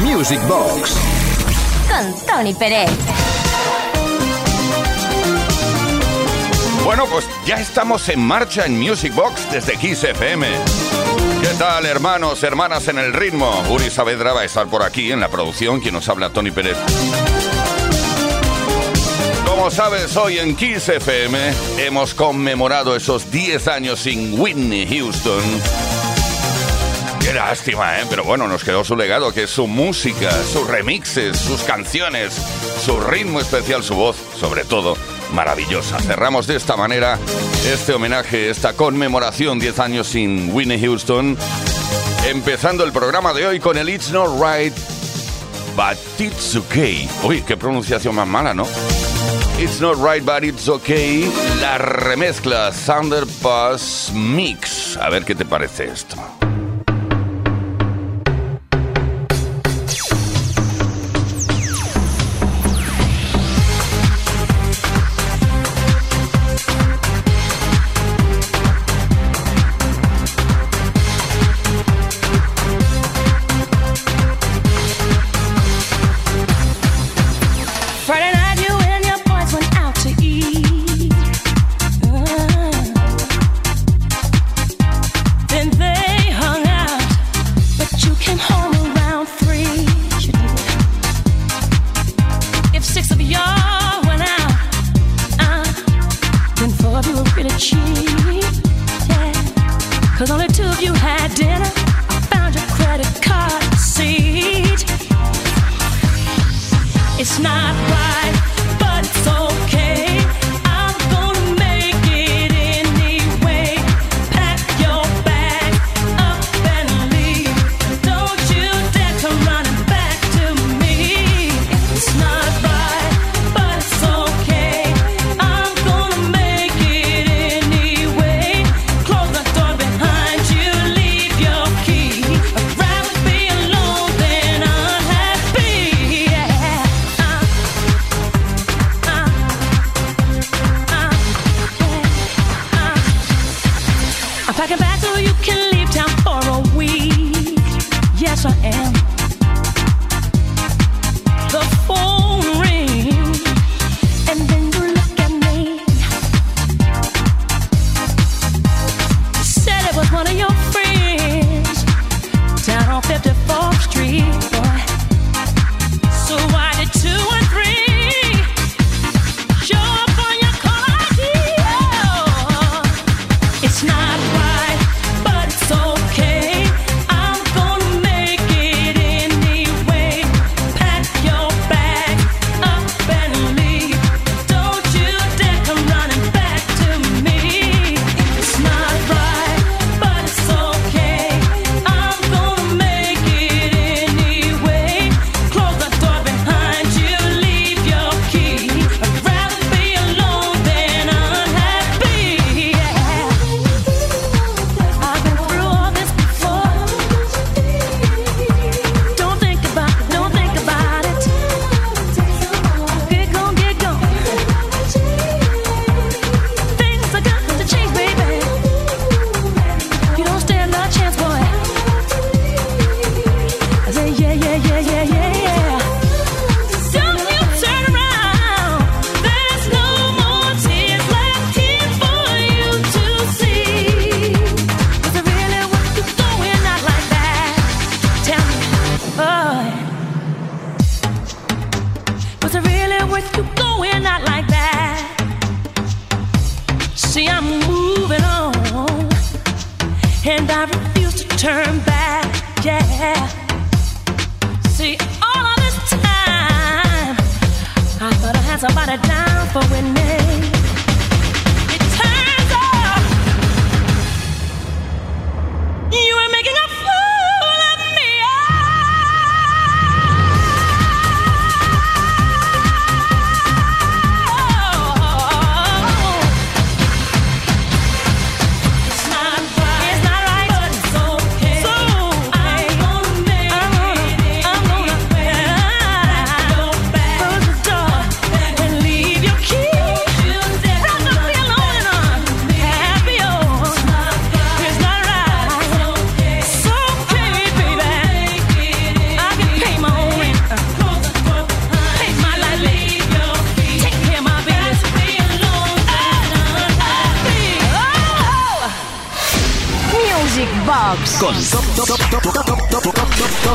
Music Box con Tony Pérez. Bueno, pues ya estamos en marcha en Music Box desde Kiss FM. ¿Qué tal, hermanos, hermanas en el ritmo? Uri Saavedra va a estar por aquí en la producción, quien nos habla Tony Pérez. Como sabes, hoy en Kiss FM hemos conmemorado esos 10 años sin Whitney Houston. Qué lástima, ¿eh? Pero bueno, nos quedó su legado, que es su música, sus remixes, sus canciones, su ritmo especial, su voz, sobre todo, maravillosa. Cerramos de esta manera este homenaje, esta conmemoración 10 años sin Whitney Houston, empezando el programa de hoy con el It's Not Right, But It's Okay. Uy, qué pronunciación más mala, ¿no? It's Not Right, But It's Okay, la remezcla Thunder Pass Mix. A ver qué te parece esto.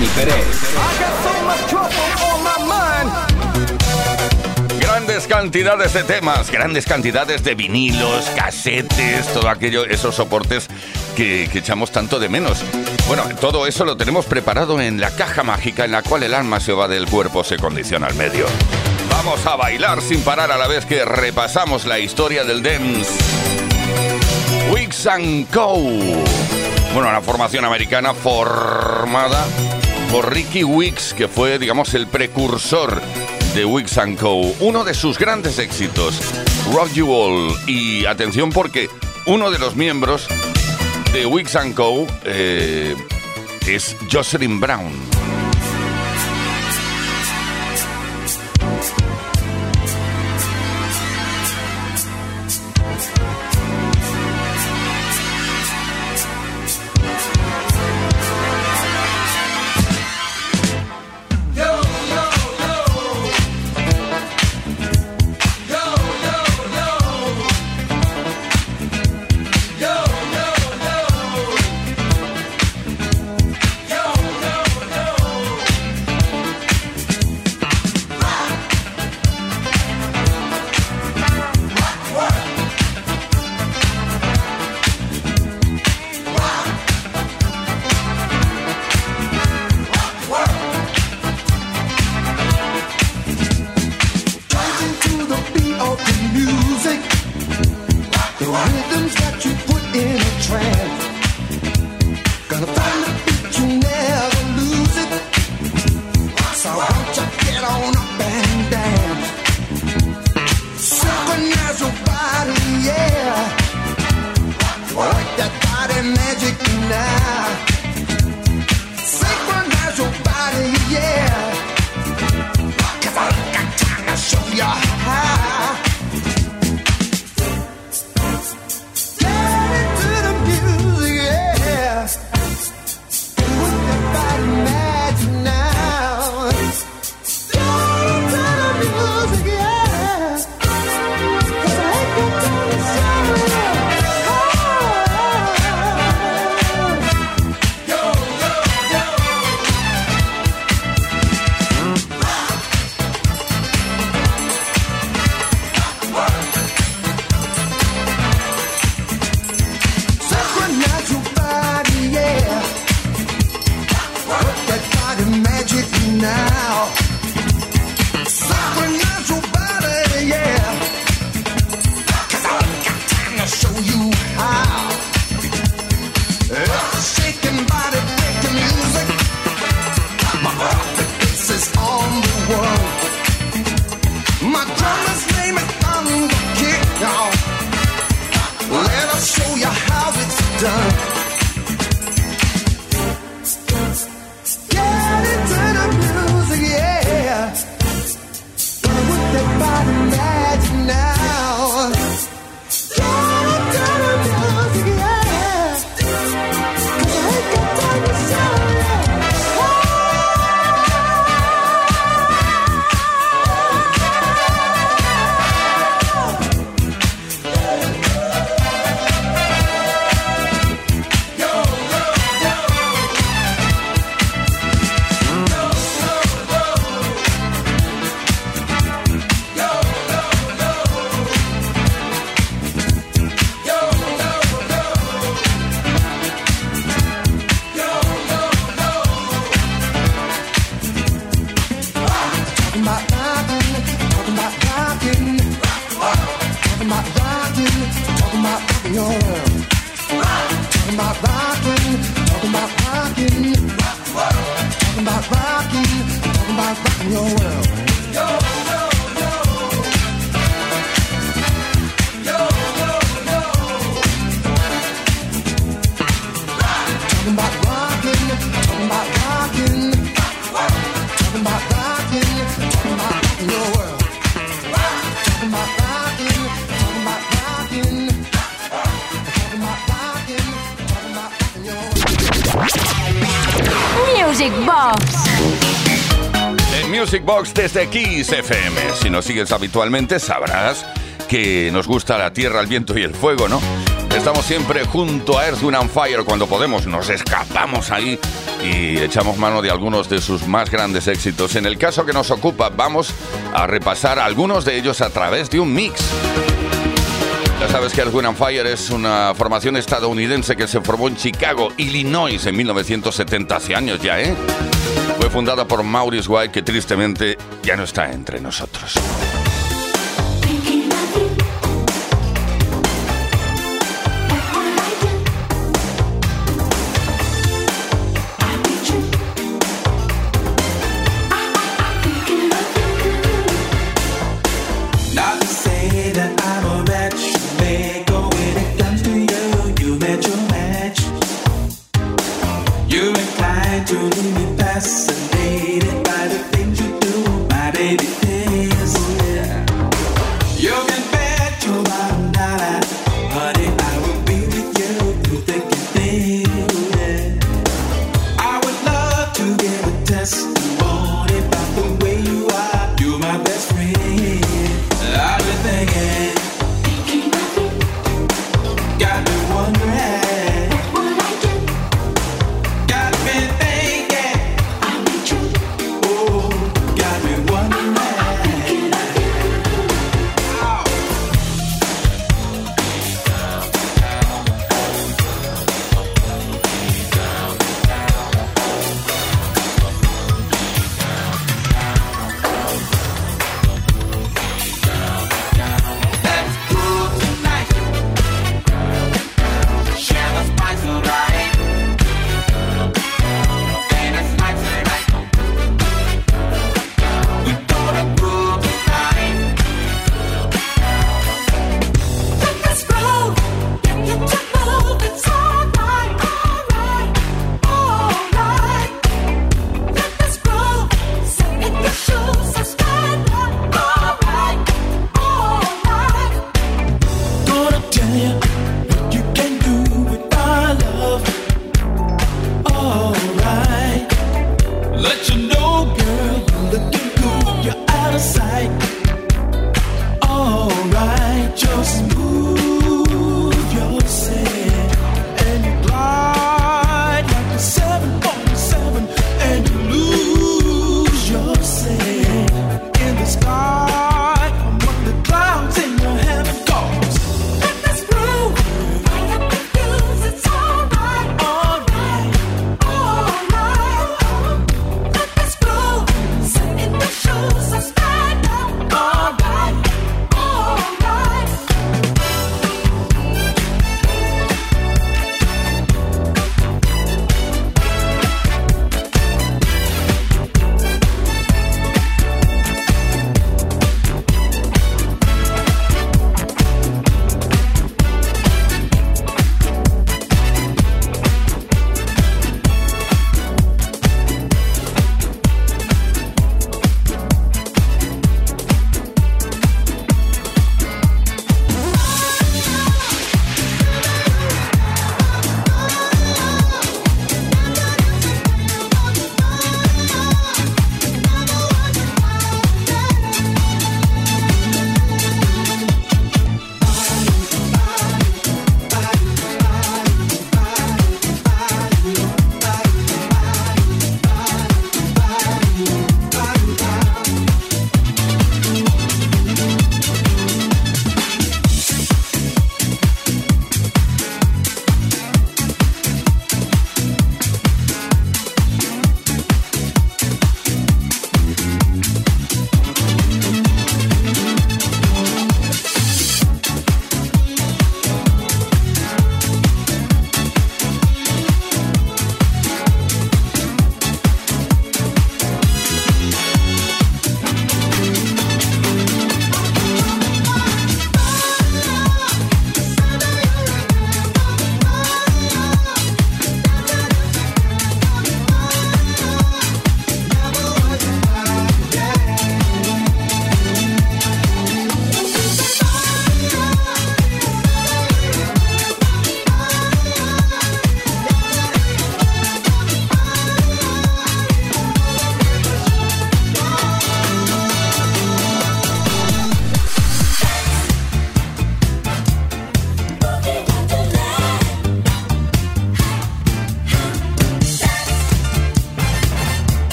Tony Pérez. Grandes cantidades de temas, grandes cantidades de vinilos, casetes, todo aquello, esos soportes que, que, echamos tanto de menos. Bueno, todo eso lo tenemos preparado en la caja mágica en la cual el alma se va del cuerpo, se condiciona al medio. Vamos a bailar sin parar a la vez que repasamos la historia del dance. Wix Co. Bueno, una formación americana formada por Ricky Wicks, que fue, digamos, el precursor de Wix Co. Uno de sus grandes éxitos, Rock You All. Y atención porque uno de los miembros de Wix Co. Eh, es Jocelyn Brown. Box desde Kiss FM. Si nos sigues habitualmente, sabrás que nos gusta la tierra, el viento y el fuego, ¿no? Estamos siempre junto a Earth, Wind and Fire cuando podemos, nos escapamos ahí y echamos mano de algunos de sus más grandes éxitos. En el caso que nos ocupa, vamos a repasar algunos de ellos a través de un mix. Ya sabes que Earth, Wind and Fire es una formación estadounidense que se formó en Chicago, Illinois, en 1970, hace años ya, ¿eh? Fue fundada por Maurice White, que tristemente ya no está entre nosotros.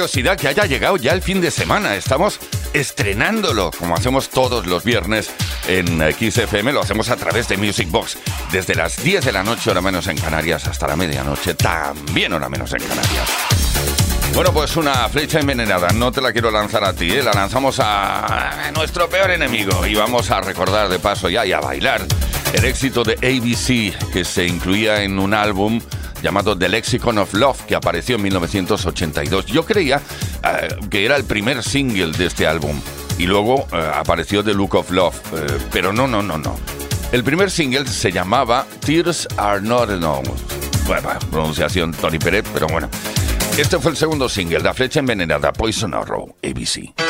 Qué maravillosidad que haya llegado ya el fin de semana. Estamos estrenándolo, como hacemos todos los viernes en XFM, lo hacemos a través de Music Box, desde las 10 de la noche, hora menos en Canarias, hasta la medianoche, también hora menos en Canarias. Bueno, pues una flecha envenenada, no te la quiero lanzar a ti, ¿eh? la lanzamos a nuestro peor enemigo y vamos a recordar de paso ya y a bailar el éxito de ABC que se incluía en un álbum llamado The Lexicon of Love, que apareció en 1982. Yo creía eh, que era el primer single de este álbum y luego eh, apareció The Look of Love, eh, pero no, no, no, no. El primer single se llamaba Tears Are Not Enough. Bueno, pronunciación Tony Pérez, pero bueno. Este fue el segundo single, La Flecha Envenenada, Poison Arrow, ABC.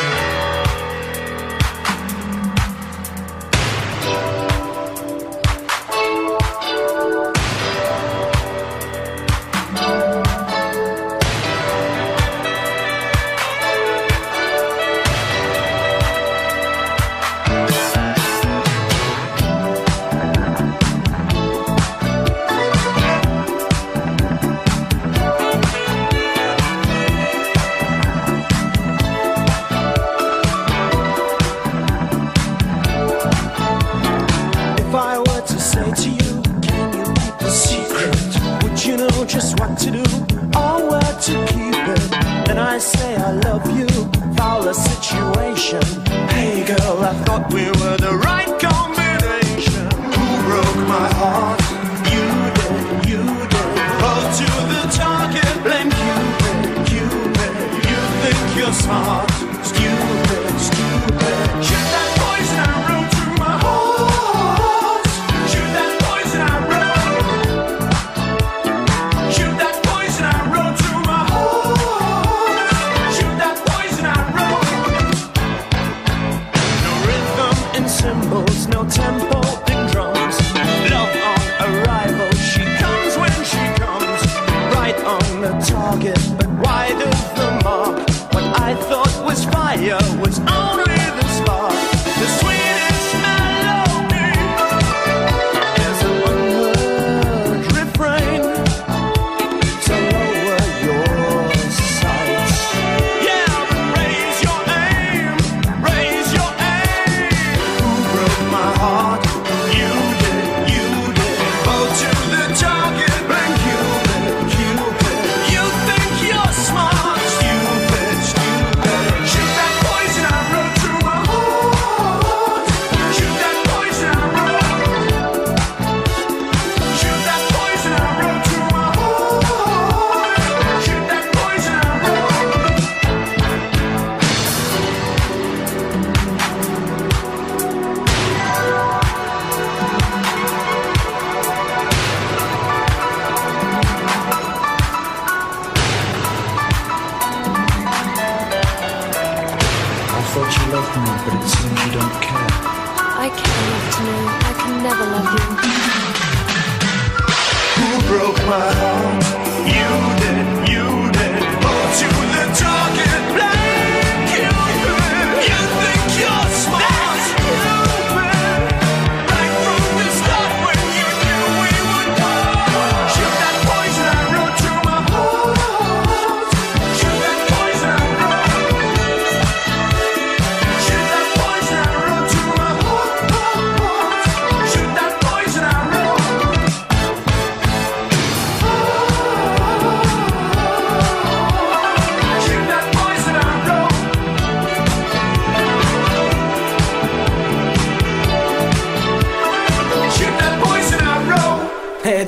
fire was on.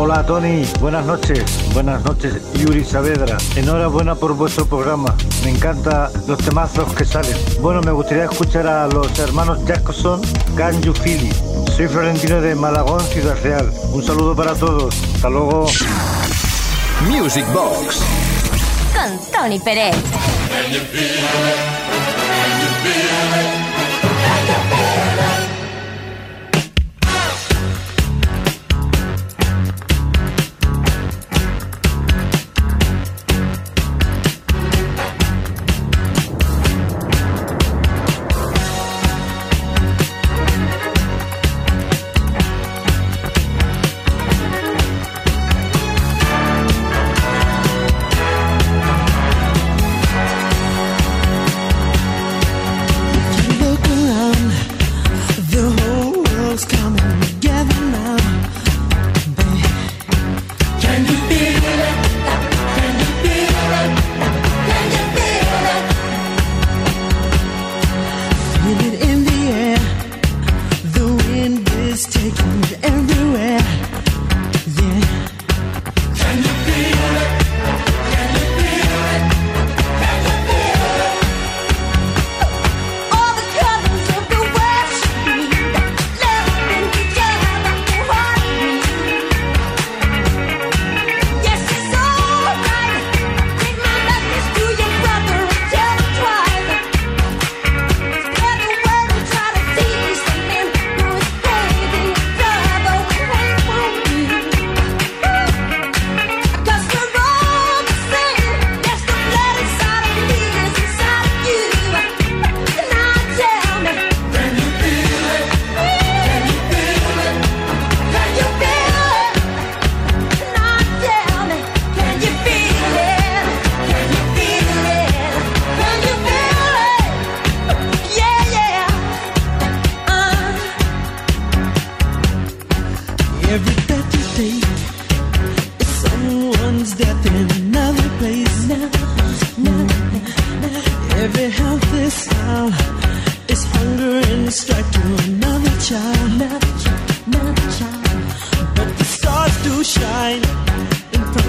Hola Tony, buenas noches. Buenas noches Yuri Saavedra. Enhorabuena por vuestro programa. Me encantan los temazos que salen. Bueno, me gustaría escuchar a los hermanos Jackson, Can You Feel It? Soy Florentino de Malagón, Ciudad Real. Un saludo para todos. Hasta luego. Music Box. Con Tony Pérez.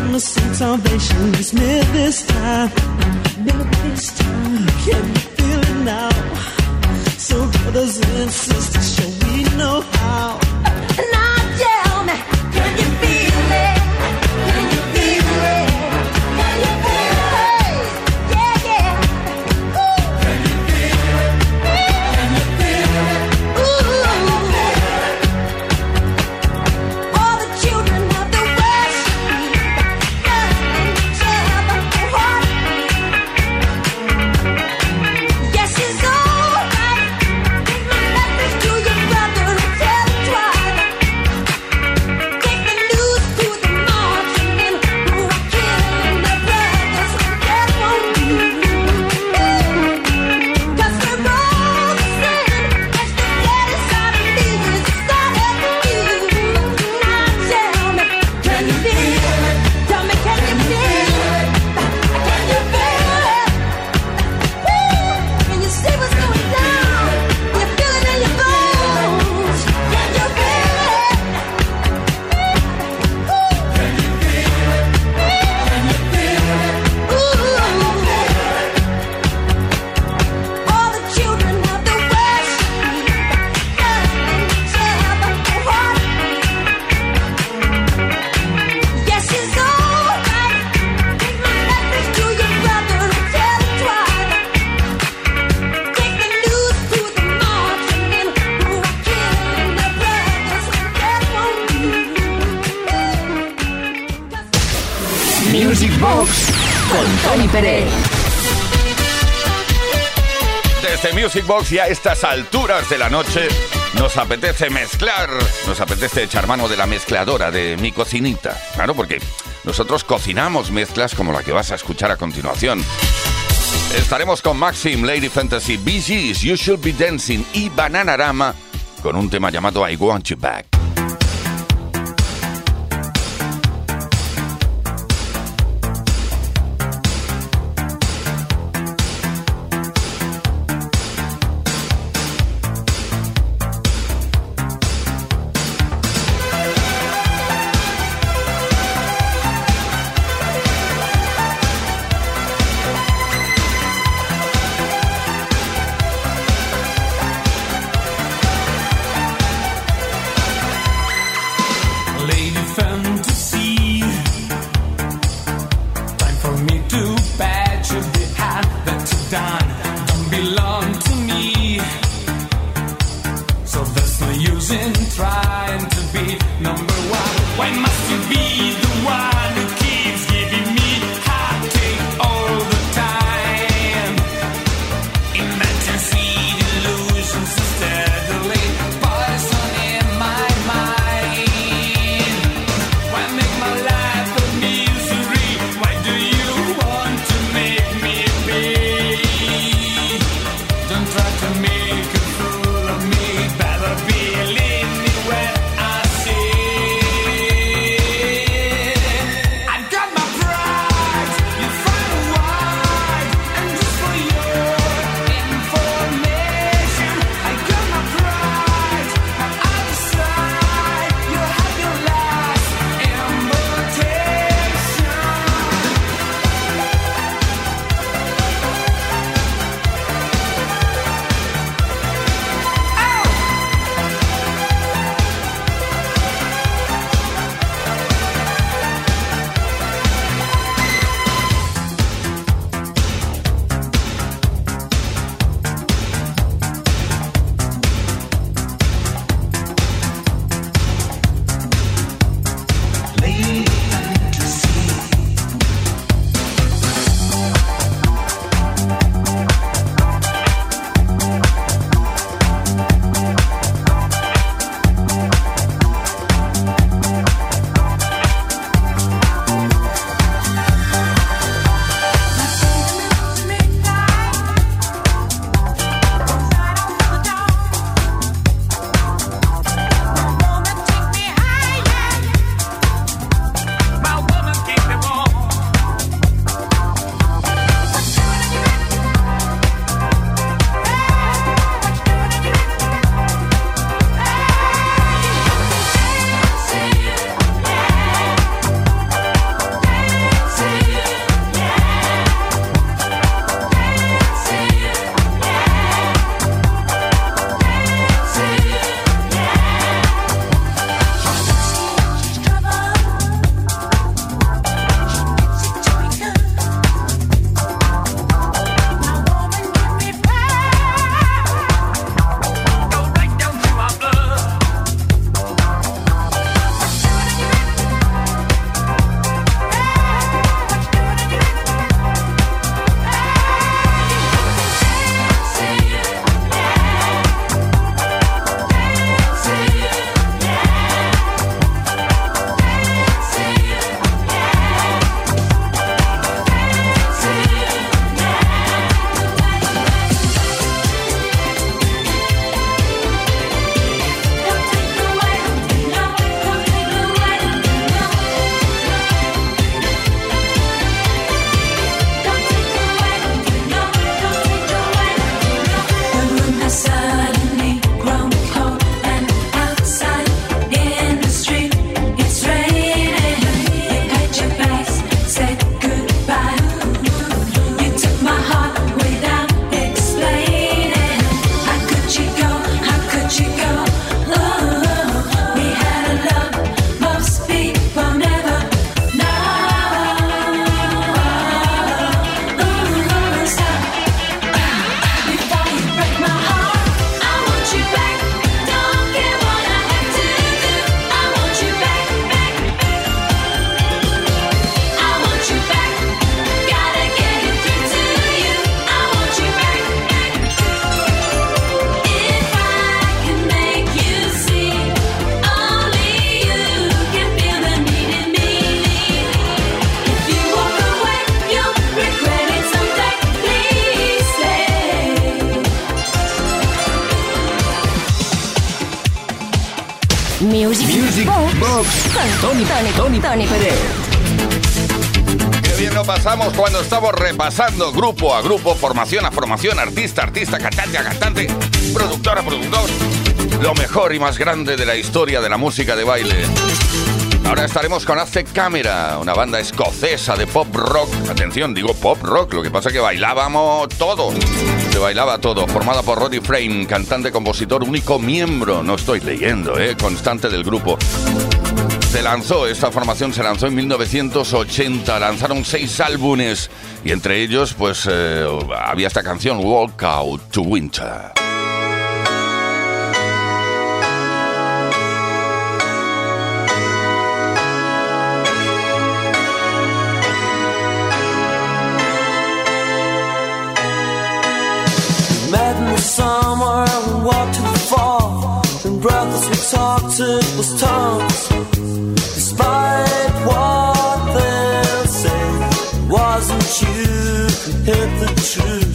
gonna sing salvation. It's near this time. Near this time. Can you feel it now? So, brothers and sisters, shall we know how. Box y a estas alturas de la noche nos apetece mezclar, nos apetece echar mano de la mezcladora de mi cocinita. Claro, porque nosotros cocinamos mezclas como la que vas a escuchar a continuación. Estaremos con Maxim, Lady Fantasy, Bee You Should Be Dancing y Bananarama con un tema llamado I Want You Back. Music Box con Tony, Tony, Tony, Tony Qué bien lo pasamos cuando estamos repasando grupo a grupo, formación a formación, artista a artista, cantante a cantante, productor a productor. Lo mejor y más grande de la historia de la música de baile. Ahora estaremos con Hace Cámara, una banda escocesa de pop rock. Atención, digo pop rock, lo que pasa es que bailábamos todo. Se bailaba todo, formada por Roddy Frame, cantante, compositor, único miembro, no estoy leyendo, eh, constante del grupo. Se lanzó, esta formación se lanzó en 1980, lanzaron seis álbumes y entre ellos pues eh, había esta canción, Walk Out to Winter. Was tongues despite what they say wasn't you who hit the truth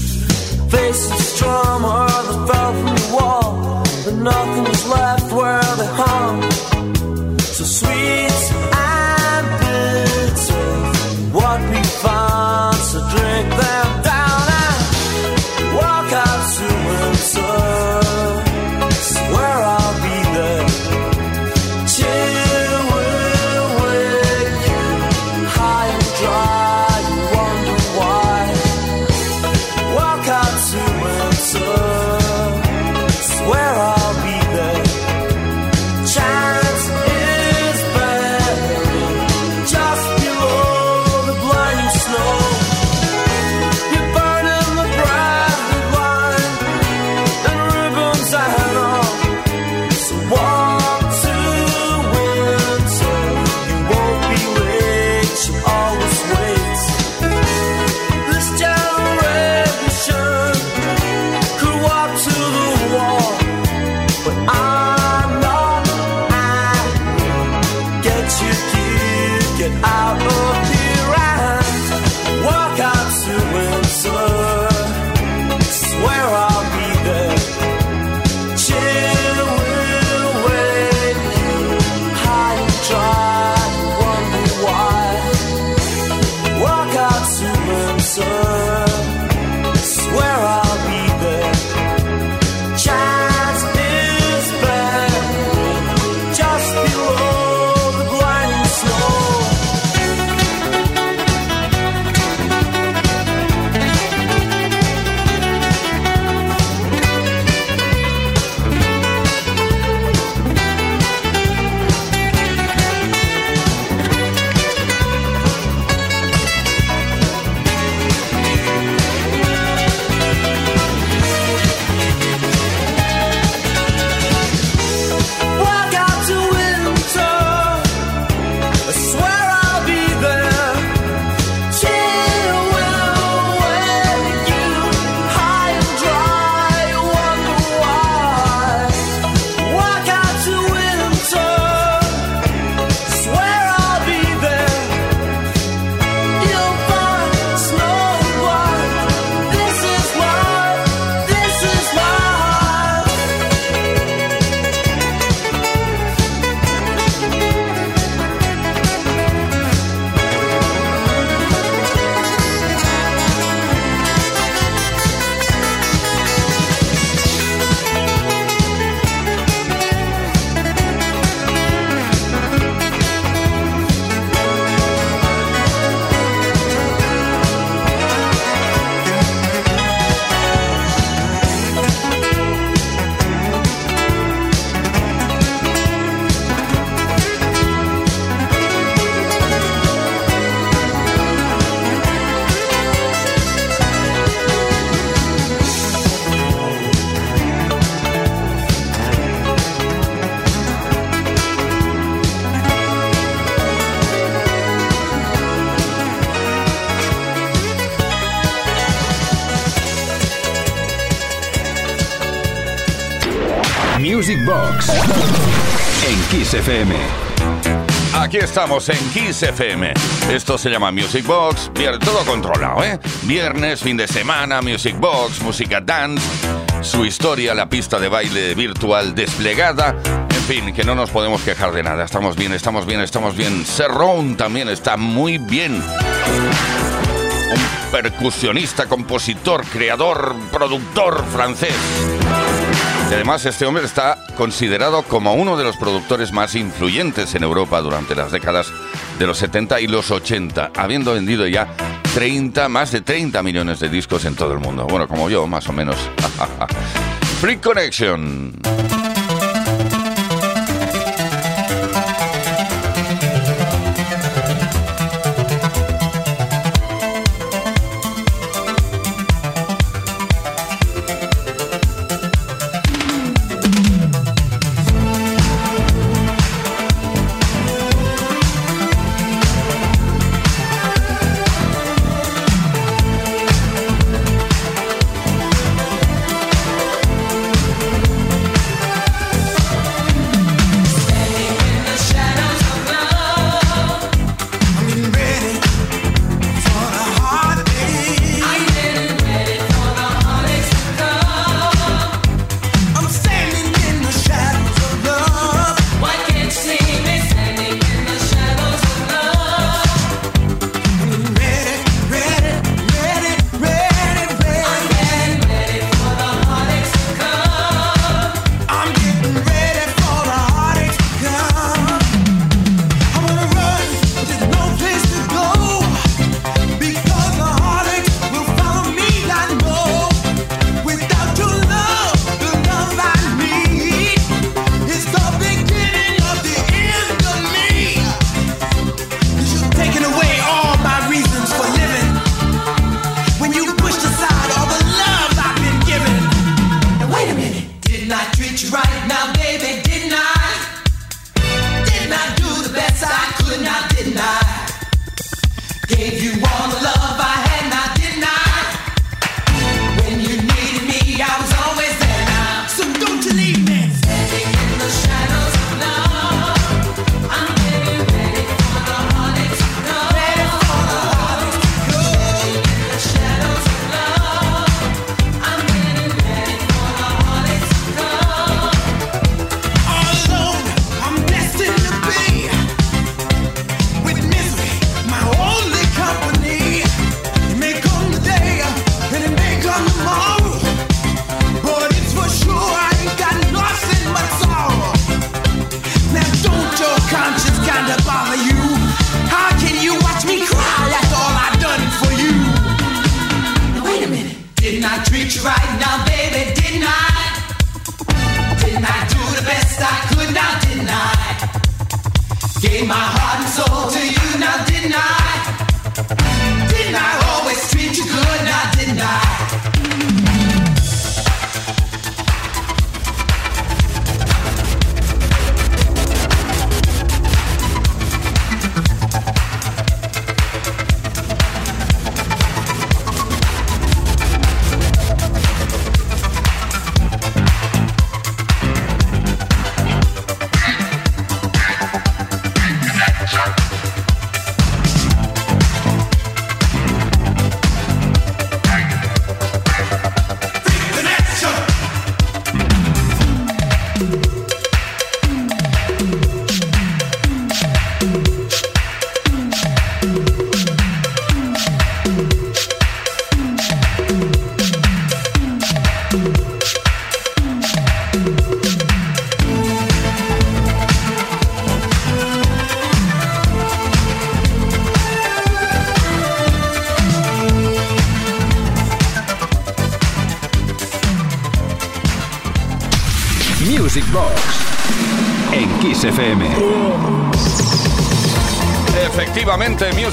FM. Aquí estamos en Kiss FM. Esto se llama Music Box. Todo controlado, ¿eh? Viernes, fin de semana, Music Box, música dance, su historia, la pista de baile virtual desplegada. En fin, que no nos podemos quejar de nada. Estamos bien, estamos bien, estamos bien. Serrón también está muy bien. Un percusionista, compositor, creador, productor francés. Y además este hombre está considerado como uno de los productores más influyentes en Europa durante las décadas de los 70 y los 80, habiendo vendido ya 30, más de 30 millones de discos en todo el mundo. Bueno, como yo, más o menos. Free Connection.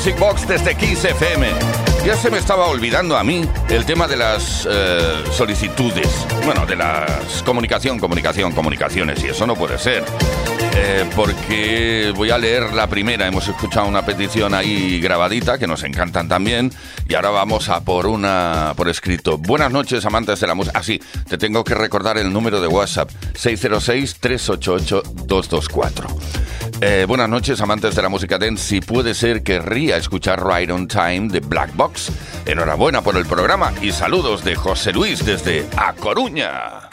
Music Box desde Kiss FM. Ya se me estaba olvidando a mí el tema de las eh, solicitudes. Bueno, de las comunicación, comunicación, comunicaciones. Y eso no puede ser. Eh, porque voy a leer la primera. Hemos escuchado una petición ahí grabadita que nos encantan también. Y ahora vamos a por una por escrito. Buenas noches, amantes de la música. Así, ah, te tengo que recordar el número de WhatsApp: 606-388-224. Eh, buenas noches, amantes de la música dance. Si puede ser, querría escuchar Right on Time de Black Box. Enhorabuena por el programa y saludos de José Luis desde A Coruña.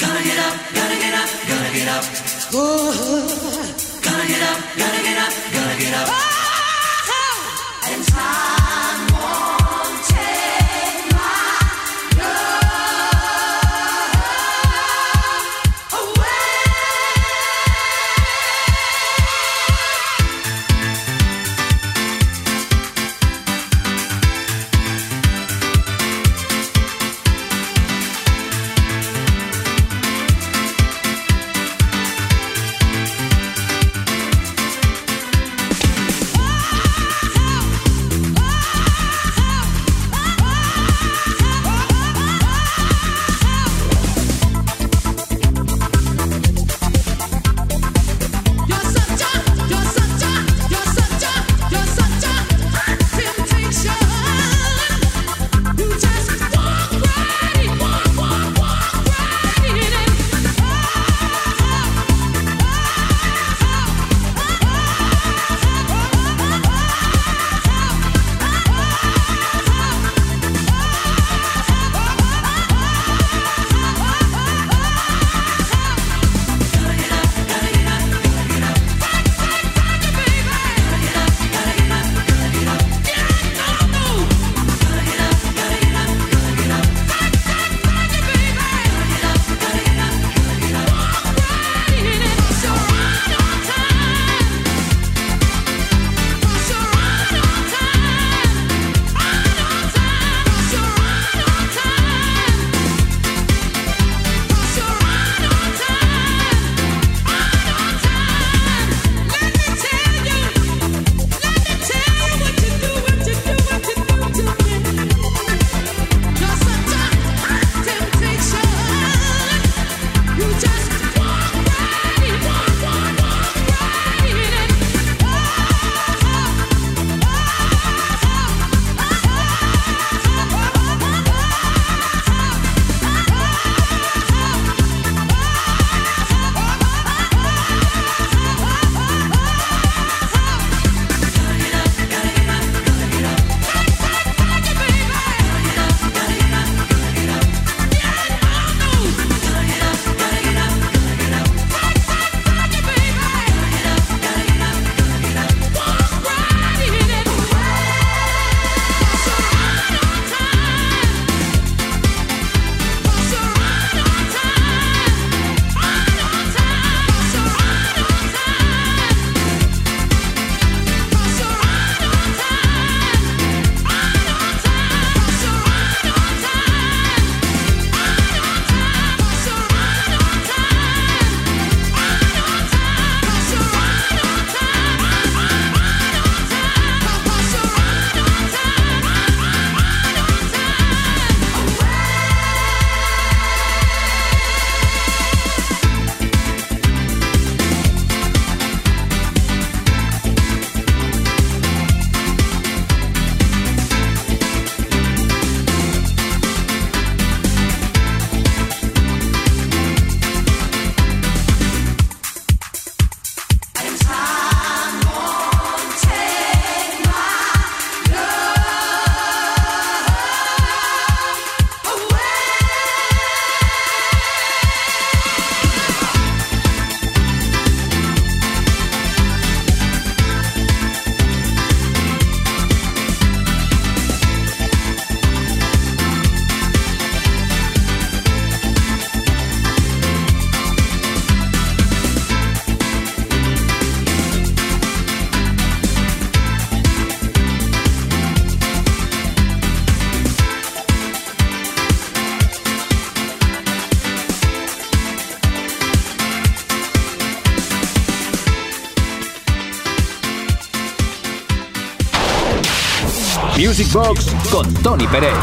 Box con Tony Pérez.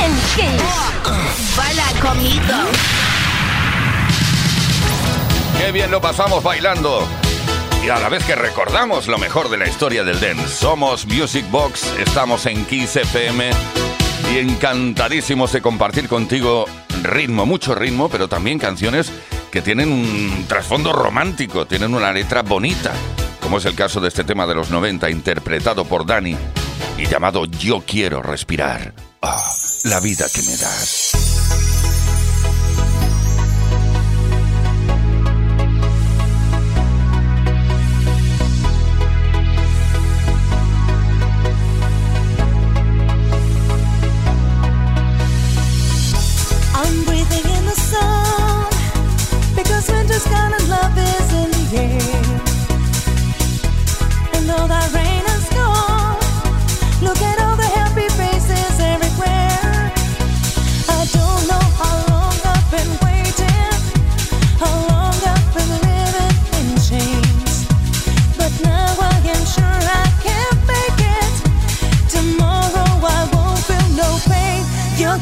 En Kiss. Baila conmigo. Qué bien lo pasamos bailando. Y a la vez que recordamos lo mejor de la historia del dance. Somos Music Box, estamos en Kiss FM y encantadísimos de compartir contigo ritmo, mucho ritmo, pero también canciones que tienen un trasfondo romántico, tienen una letra bonita, como es el caso de este tema de los 90 interpretado por Dani y llamado Yo quiero respirar. Ah, la vida que me das.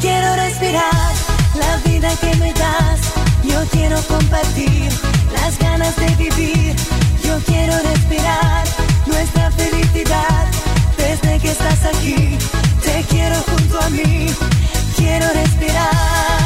quiero respirar la vida que me das. Yo quiero compartir las ganas de vivir. Yo quiero respirar nuestra felicidad. Desde que estás aquí, te quiero junto a mí. Quiero respirar.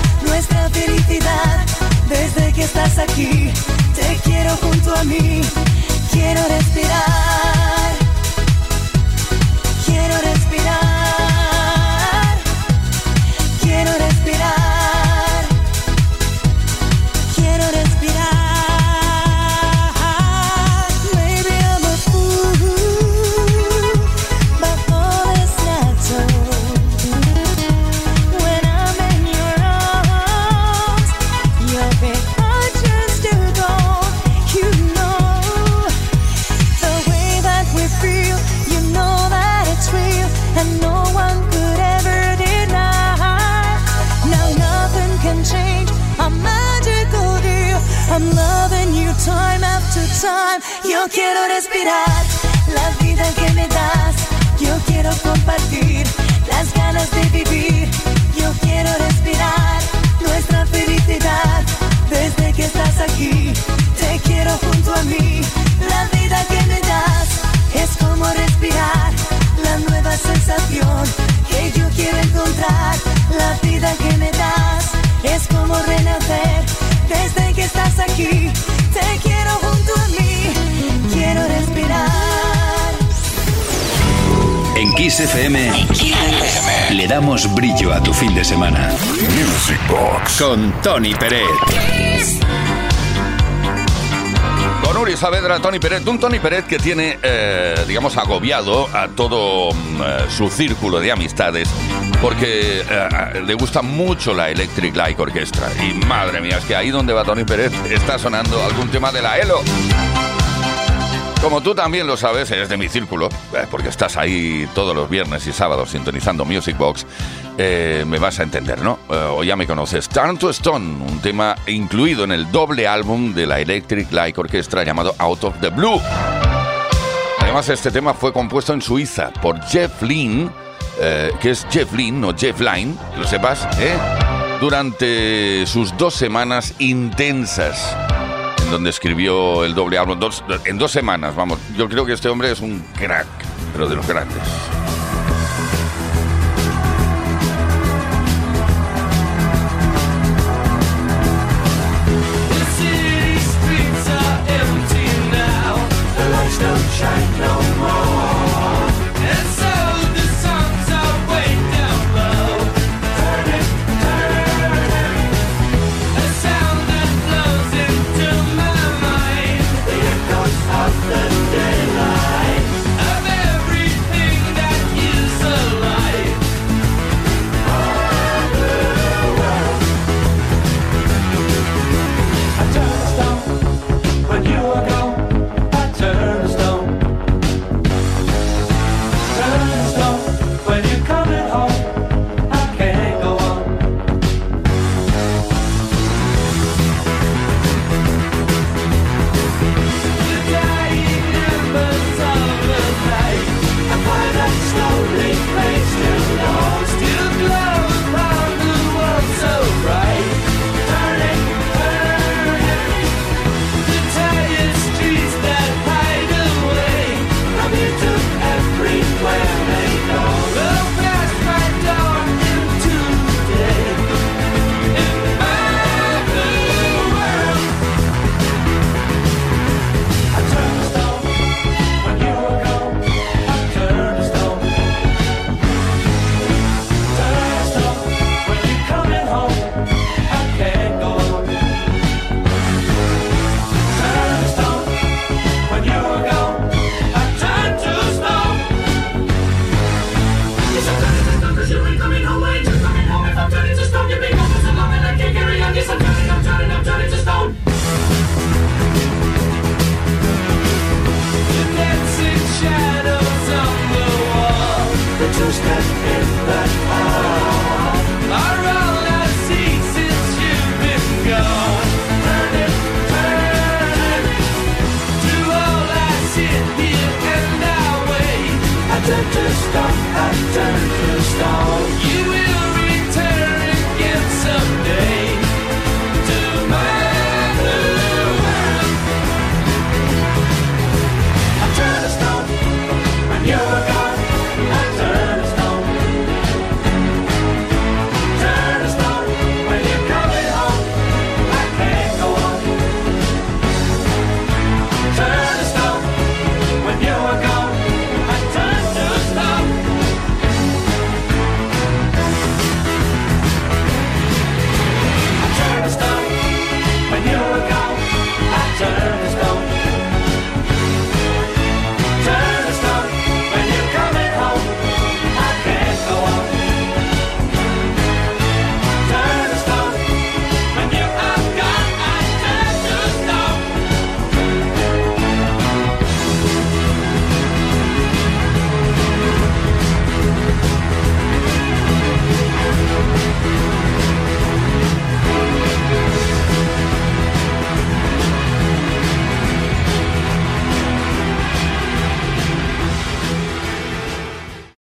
nuestra felicidad. Desde que estás aquí, te quiero junto a mí, quiero respirar. Yo quiero respirar la vida que me das. Yo quiero compartir las ganas de vivir. Yo quiero respirar nuestra felicidad. Desde que estás aquí, te quiero junto a mí. La vida que me das es como respirar la nueva sensación que yo quiero encontrar. La vida que me das es como renacer desde que estás aquí con Tony Peret. Con Uri Saavedra, Tony Peret. Un Tony Peret que tiene, eh, digamos, agobiado a todo mm, eh, su círculo de amistades porque eh, le gusta mucho la Electric Light Orchestra. Y madre mía, es que ahí donde va Tony Peret está sonando algún tema de la ELO. Como tú también lo sabes, eres de mi círculo, eh, porque estás ahí todos los viernes y sábados sintonizando Music Box, eh, me vas a entender, ¿no? Eh, o ya me conoces. Turn to Stone, un tema incluido en el doble álbum de la Electric Light Orchestra llamado Out of the Blue. Además, este tema fue compuesto en Suiza por Jeff Lynne, que es Jeff Lynne, no Jeff Lynne, lo sepas. Durante sus dos semanas intensas donde escribió el doble álbum en dos semanas, vamos. Yo creo que este hombre es un crack, pero de los grandes. to just stop and turn